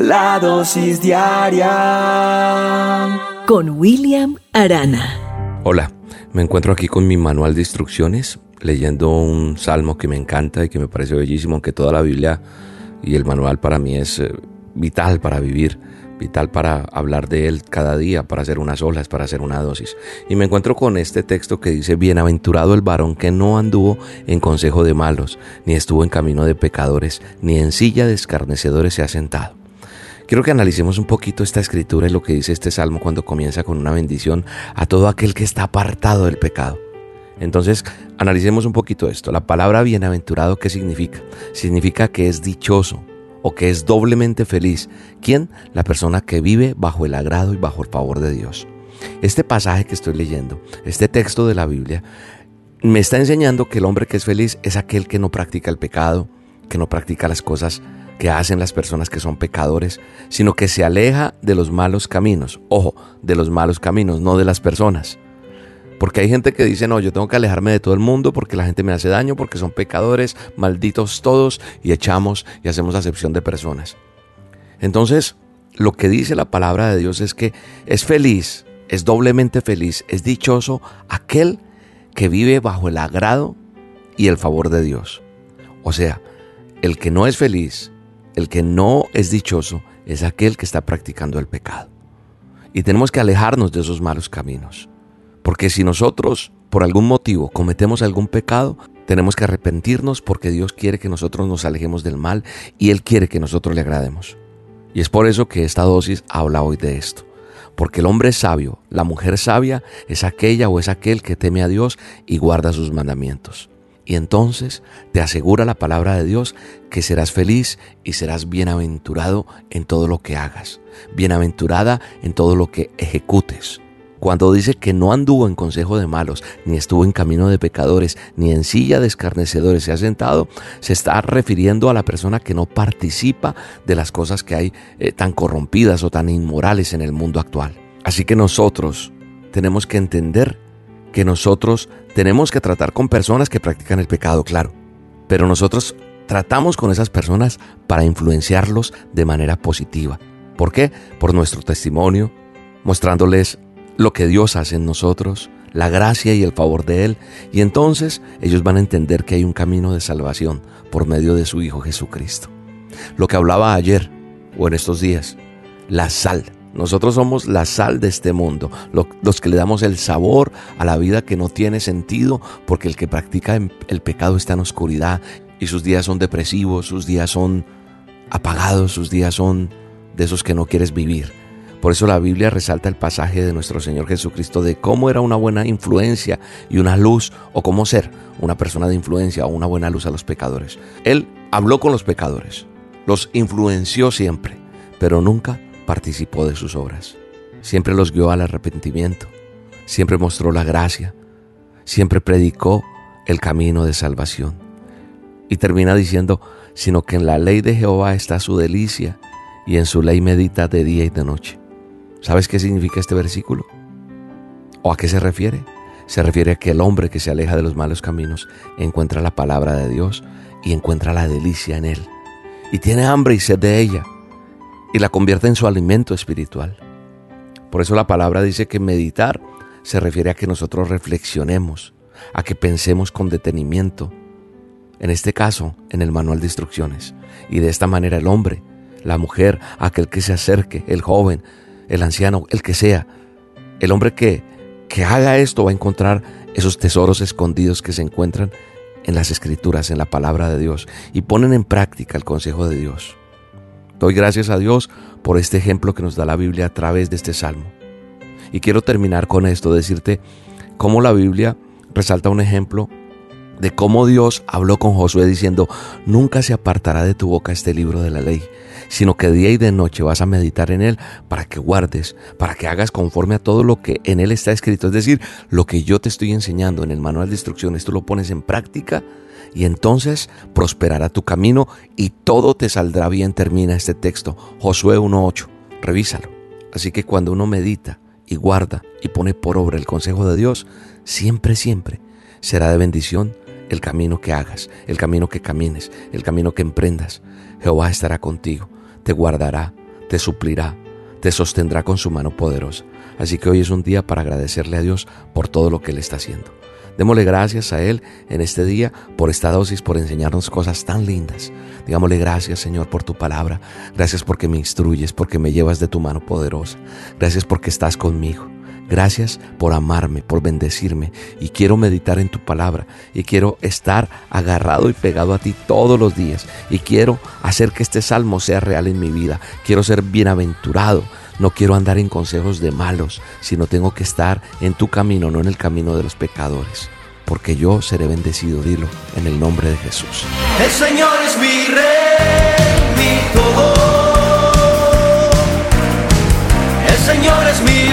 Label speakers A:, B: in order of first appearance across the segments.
A: La dosis diaria
B: con William Arana.
C: Hola, me encuentro aquí con mi manual de instrucciones, leyendo un salmo que me encanta y que me parece bellísimo, aunque toda la Biblia y el manual para mí es eh, vital para vivir vital para hablar de él cada día, para hacer unas olas, para hacer una dosis. Y me encuentro con este texto que dice, bienaventurado el varón que no anduvo en consejo de malos, ni estuvo en camino de pecadores, ni en silla de escarnecedores se ha sentado. Quiero que analicemos un poquito esta escritura y lo que dice este salmo cuando comienza con una bendición a todo aquel que está apartado del pecado. Entonces, analicemos un poquito esto. La palabra bienaventurado, ¿qué significa? Significa que es dichoso, o que es doblemente feliz. ¿Quién? La persona que vive bajo el agrado y bajo el favor de Dios. Este pasaje que estoy leyendo, este texto de la Biblia, me está enseñando que el hombre que es feliz es aquel que no practica el pecado, que no practica las cosas que hacen las personas que son pecadores, sino que se aleja de los malos caminos. Ojo, de los malos caminos, no de las personas. Porque hay gente que dice, no, yo tengo que alejarme de todo el mundo porque la gente me hace daño, porque son pecadores, malditos todos, y echamos y hacemos acepción de personas. Entonces, lo que dice la palabra de Dios es que es feliz, es doblemente feliz, es dichoso aquel que vive bajo el agrado y el favor de Dios. O sea, el que no es feliz, el que no es dichoso, es aquel que está practicando el pecado. Y tenemos que alejarnos de esos malos caminos. Porque si nosotros, por algún motivo, cometemos algún pecado, tenemos que arrepentirnos porque Dios quiere que nosotros nos alejemos del mal y Él quiere que nosotros le agrademos. Y es por eso que esta dosis habla hoy de esto. Porque el hombre sabio, la mujer sabia, es aquella o es aquel que teme a Dios y guarda sus mandamientos. Y entonces te asegura la palabra de Dios que serás feliz y serás bienaventurado en todo lo que hagas, bienaventurada en todo lo que ejecutes. Cuando dice que no anduvo en consejo de malos, ni estuvo en camino de pecadores, ni en silla de escarnecedores se ha sentado, se está refiriendo a la persona que no participa de las cosas que hay eh, tan corrompidas o tan inmorales en el mundo actual. Así que nosotros tenemos que entender que nosotros tenemos que tratar con personas que practican el pecado, claro, pero nosotros tratamos con esas personas para influenciarlos de manera positiva. ¿Por qué? Por nuestro testimonio, mostrándoles lo que Dios hace en nosotros, la gracia y el favor de Él, y entonces ellos van a entender que hay un camino de salvación por medio de su Hijo Jesucristo. Lo que hablaba ayer o en estos días, la sal. Nosotros somos la sal de este mundo, los que le damos el sabor a la vida que no tiene sentido, porque el que practica el pecado está en oscuridad y sus días son depresivos, sus días son apagados, sus días son de esos que no quieres vivir. Por eso la Biblia resalta el pasaje de nuestro Señor Jesucristo de cómo era una buena influencia y una luz o cómo ser una persona de influencia o una buena luz a los pecadores. Él habló con los pecadores, los influenció siempre, pero nunca participó de sus obras. Siempre los guió al arrepentimiento, siempre mostró la gracia, siempre predicó el camino de salvación. Y termina diciendo, sino que en la ley de Jehová está su delicia y en su ley medita de día y de noche. ¿Sabes qué significa este versículo? ¿O a qué se refiere? Se refiere a que el hombre que se aleja de los malos caminos encuentra la palabra de Dios y encuentra la delicia en él. Y tiene hambre y sed de ella y la convierte en su alimento espiritual. Por eso la palabra dice que meditar se refiere a que nosotros reflexionemos, a que pensemos con detenimiento, en este caso en el manual de instrucciones. Y de esta manera el hombre, la mujer, aquel que se acerque, el joven, el anciano, el que sea, el hombre que, que haga esto va a encontrar esos tesoros escondidos que se encuentran en las escrituras, en la palabra de Dios, y ponen en práctica el consejo de Dios. Doy gracias a Dios por este ejemplo que nos da la Biblia a través de este salmo. Y quiero terminar con esto, decirte cómo la Biblia resalta un ejemplo de cómo Dios habló con Josué diciendo, nunca se apartará de tu boca este libro de la ley, sino que día y de noche vas a meditar en él para que guardes, para que hagas conforme a todo lo que en él está escrito. Es decir, lo que yo te estoy enseñando en el manual de instrucciones, tú lo pones en práctica y entonces prosperará tu camino y todo te saldrá bien. Termina este texto, Josué 1.8, revísalo. Así que cuando uno medita y guarda y pone por obra el consejo de Dios, siempre, siempre será de bendición el camino que hagas, el camino que camines, el camino que emprendas. Jehová estará contigo, te guardará, te suplirá, te sostendrá con su mano poderosa. Así que hoy es un día para agradecerle a Dios por todo lo que Él está haciendo. Démosle gracias a Él en este día por esta dosis, por enseñarnos cosas tan lindas. Digámosle gracias, Señor, por tu palabra. Gracias porque me instruyes, porque me llevas de tu mano poderosa. Gracias porque estás conmigo. Gracias por amarme, por bendecirme y quiero meditar en tu palabra y quiero estar agarrado y pegado a ti todos los días y quiero hacer que este salmo sea real en mi vida. Quiero ser bienaventurado. No quiero andar en consejos de malos, sino tengo que estar en tu camino, no en el camino de los pecadores. Porque yo seré bendecido, dilo, en el nombre de Jesús.
A: El Señor es mi rey, mi todo. El Señor es mi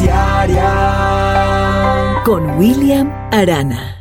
D: diaria.
B: Con William Arana.